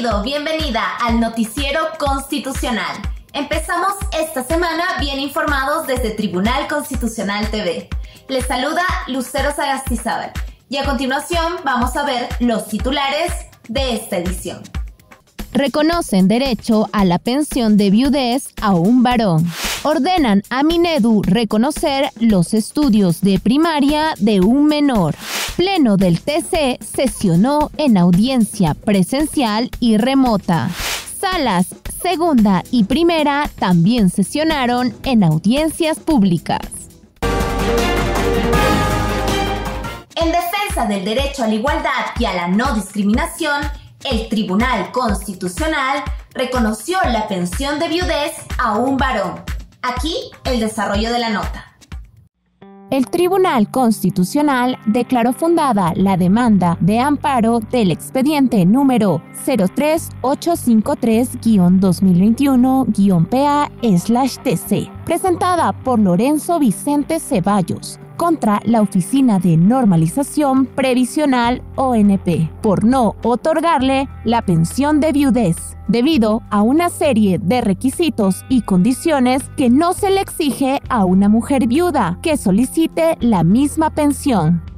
Bienvenida al Noticiero Constitucional. Empezamos esta semana bien informados desde Tribunal Constitucional TV. Les saluda Lucero Sagastizábal y a continuación vamos a ver los titulares de esta edición. Reconocen derecho a la pensión de viudez a un varón. Ordenan a Minedu reconocer los estudios de primaria de un menor. Pleno del TC sesionó en audiencia presencial y remota. Salas segunda y primera también sesionaron en audiencias públicas. En defensa del derecho a la igualdad y a la no discriminación, el Tribunal Constitucional reconoció la pensión de viudez a un varón. Aquí el desarrollo de la nota. El Tribunal Constitucional declaró fundada la demanda de amparo del expediente número 03853-2021-PA-TC, presentada por Lorenzo Vicente Ceballos contra la Oficina de Normalización Previsional ONP por no otorgarle la pensión de viudez debido a una serie de requisitos y condiciones que no se le exige a una mujer viuda que solicite la misma pensión.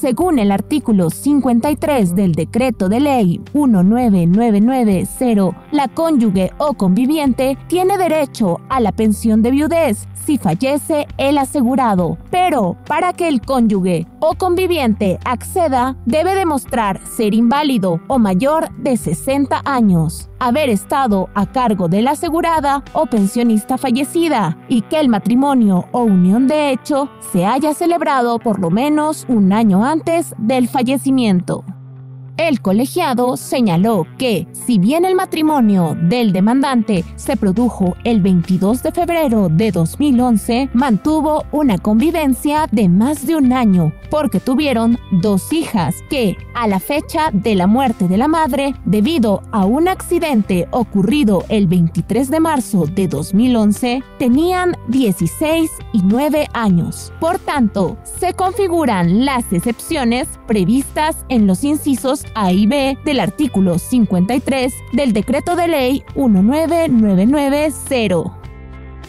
Según el artículo 53 del decreto de ley 19990, la cónyuge o conviviente tiene derecho a la pensión de viudez si fallece el asegurado, pero para que el cónyuge o conviviente acceda debe demostrar ser inválido o mayor de 60 años, haber estado a cargo de la asegurada o pensionista fallecida y que el matrimonio o unión de hecho se haya celebrado por lo menos un año antes del fallecimiento. El colegiado señaló que, si bien el matrimonio del demandante se produjo el 22 de febrero de 2011, mantuvo una convivencia de más de un año porque tuvieron dos hijas que, a la fecha de la muerte de la madre, debido a un accidente ocurrido el 23 de marzo de 2011, tenían 16 y 9 años. Por tanto, se configuran las excepciones previstas en los incisos a y B del artículo 53 del decreto de ley 19990.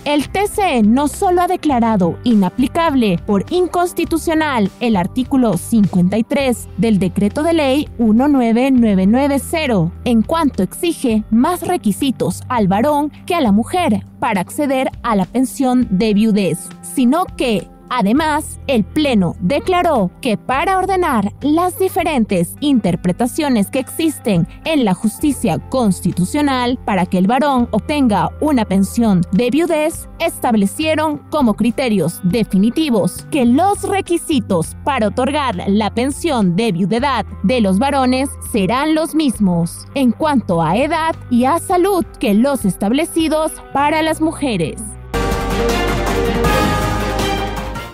El TCE no solo ha declarado inaplicable por inconstitucional el artículo 53 del decreto de ley 19990 en cuanto exige más requisitos al varón que a la mujer para acceder a la pensión de viudez, sino que Además, el Pleno declaró que para ordenar las diferentes interpretaciones que existen en la justicia constitucional para que el varón obtenga una pensión de viudez, establecieron como criterios definitivos que los requisitos para otorgar la pensión de viudedad de los varones serán los mismos en cuanto a edad y a salud que los establecidos para las mujeres.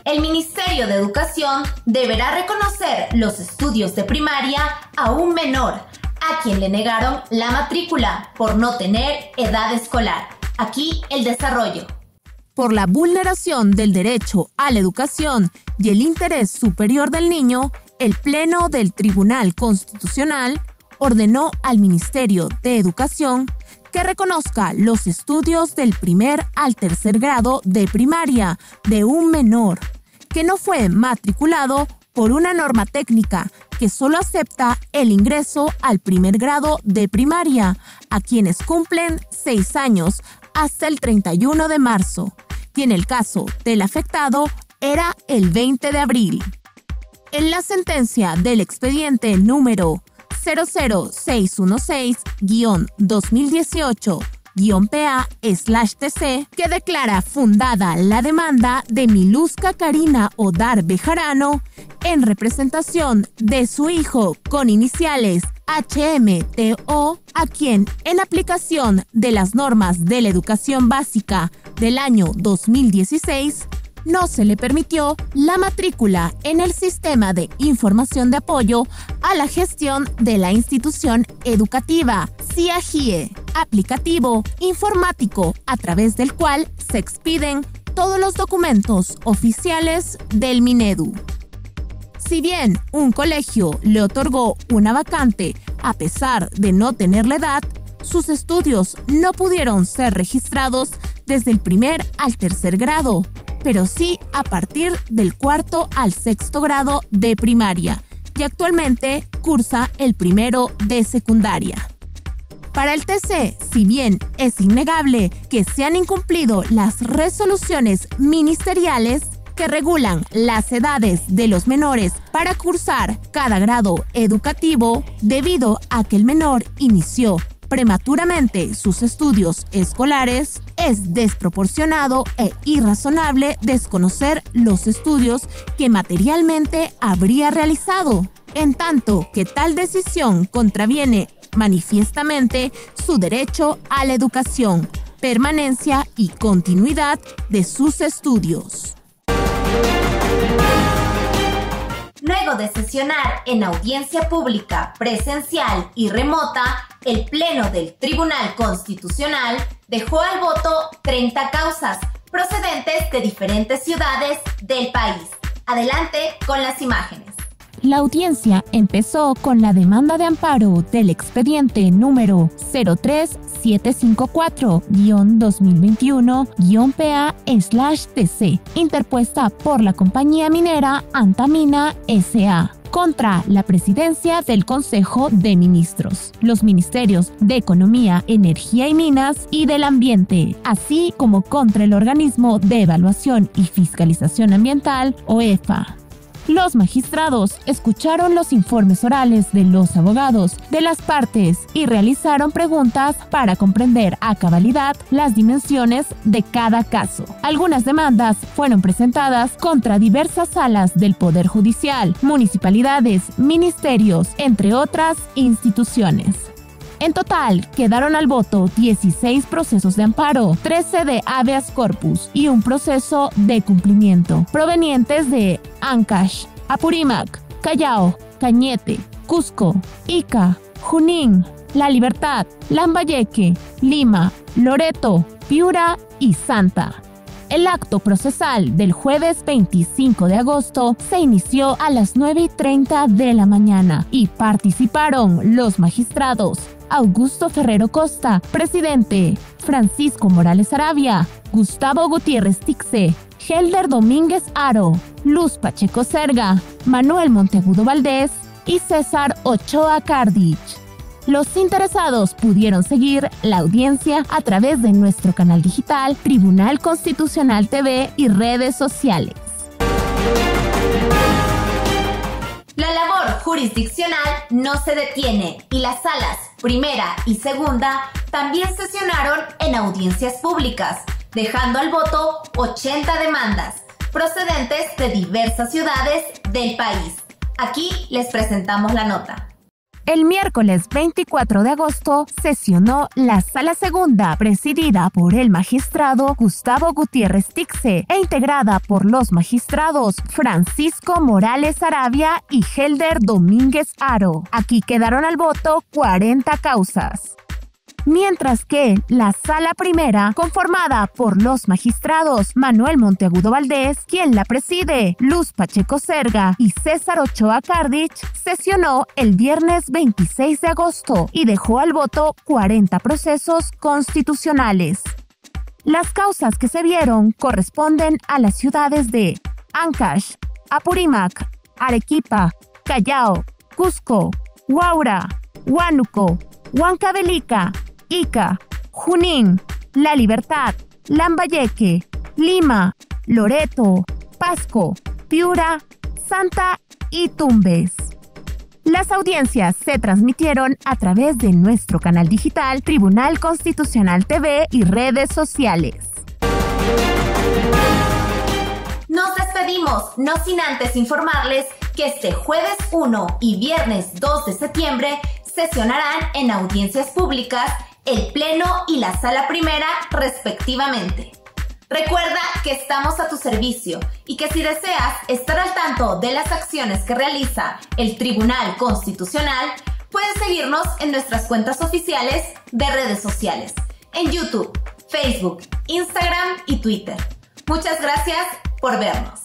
El Ministerio de Educación deberá reconocer los estudios de primaria a un menor a quien le negaron la matrícula por no tener edad escolar. Aquí el desarrollo. Por la vulneración del derecho a la educación y el interés superior del niño, el Pleno del Tribunal Constitucional ordenó al Ministerio de Educación que reconozca los estudios del primer al tercer grado de primaria de un menor que no fue matriculado por una norma técnica que solo acepta el ingreso al primer grado de primaria a quienes cumplen seis años hasta el 31 de marzo, y en el caso del afectado era el 20 de abril. En la sentencia del expediente número 00616-2018 PA-TC que declara fundada la demanda de Miluska Karina Odar Bejarano en representación de su hijo con iniciales HMTO, a quien, en aplicación de las normas de la educación básica del año 2016, no se le permitió la matrícula en el sistema de información de apoyo a la gestión de la institución educativa, CIAGIE, aplicativo informático a través del cual se expiden todos los documentos oficiales del Minedu. Si bien un colegio le otorgó una vacante a pesar de no tener la edad, sus estudios no pudieron ser registrados desde el primer al tercer grado, pero sí a partir del cuarto al sexto grado de primaria y actualmente cursa el primero de secundaria. Para el TC, si bien es innegable que se han incumplido las resoluciones ministeriales que regulan las edades de los menores para cursar cada grado educativo, debido a que el menor inició prematuramente sus estudios escolares, es desproporcionado e irrazonable desconocer los estudios que materialmente habría realizado, en tanto que tal decisión contraviene manifiestamente su derecho a la educación, permanencia y continuidad de sus estudios. Luego de sesionar en audiencia pública, presencial y remota, el Pleno del Tribunal Constitucional dejó al voto 30 causas procedentes de diferentes ciudades del país. Adelante con las imágenes. La audiencia empezó con la demanda de amparo del expediente número 03754-2021-PA-TC, interpuesta por la compañía minera Antamina SA contra la presidencia del Consejo de Ministros, los ministerios de Economía, Energía y Minas y del Ambiente, así como contra el organismo de evaluación y fiscalización ambiental, OEFA. Los magistrados escucharon los informes orales de los abogados de las partes y realizaron preguntas para comprender a cabalidad las dimensiones de cada caso. Algunas demandas fueron presentadas contra diversas salas del Poder Judicial, municipalidades, ministerios, entre otras instituciones. En total, quedaron al voto 16 procesos de amparo, 13 de habeas corpus y un proceso de cumplimiento, provenientes de Ancash, Apurímac, Callao, Cañete, Cusco, Ica, Junín, La Libertad, Lambayeque, Lima, Loreto, Piura y Santa. El acto procesal del jueves 25 de agosto se inició a las 9 y 30 de la mañana y participaron los magistrados Augusto Ferrero Costa, presidente, Francisco Morales Arabia, Gustavo Gutiérrez Tixe, Helder Domínguez Aro, Luz Pacheco Serga, Manuel Monteagudo Valdés y César Ochoa Cardich. Los interesados pudieron seguir la audiencia a través de nuestro canal digital Tribunal Constitucional TV y redes sociales. La labor jurisdiccional no se detiene y las salas primera y segunda también sesionaron en audiencias públicas, dejando al voto 80 demandas procedentes de diversas ciudades del país. Aquí les presentamos la nota. El miércoles 24 de agosto sesionó la sala segunda presidida por el magistrado Gustavo Gutiérrez Tixe e integrada por los magistrados Francisco Morales Arabia y Helder Domínguez Aro. Aquí quedaron al voto 40 causas mientras que la sala primera, conformada por los magistrados Manuel Monteagudo Valdés, quien la preside, Luz Pacheco Serga y César Ochoa Cardich, sesionó el viernes 26 de agosto y dejó al voto 40 procesos constitucionales. Las causas que se vieron corresponden a las ciudades de Ancash, Apurímac, Arequipa, Callao, Cusco, Huaura, Huánuco, Huancavelica, Ica, Junín, La Libertad, Lambayeque, Lima, Loreto, Pasco, Piura, Santa y Tumbes. Las audiencias se transmitieron a través de nuestro canal digital Tribunal Constitucional TV y redes sociales. Nos despedimos, no sin antes informarles que este jueves 1 y viernes 2 de septiembre sesionarán en audiencias públicas el Pleno y la Sala Primera respectivamente. Recuerda que estamos a tu servicio y que si deseas estar al tanto de las acciones que realiza el Tribunal Constitucional, puedes seguirnos en nuestras cuentas oficiales de redes sociales, en YouTube, Facebook, Instagram y Twitter. Muchas gracias por vernos.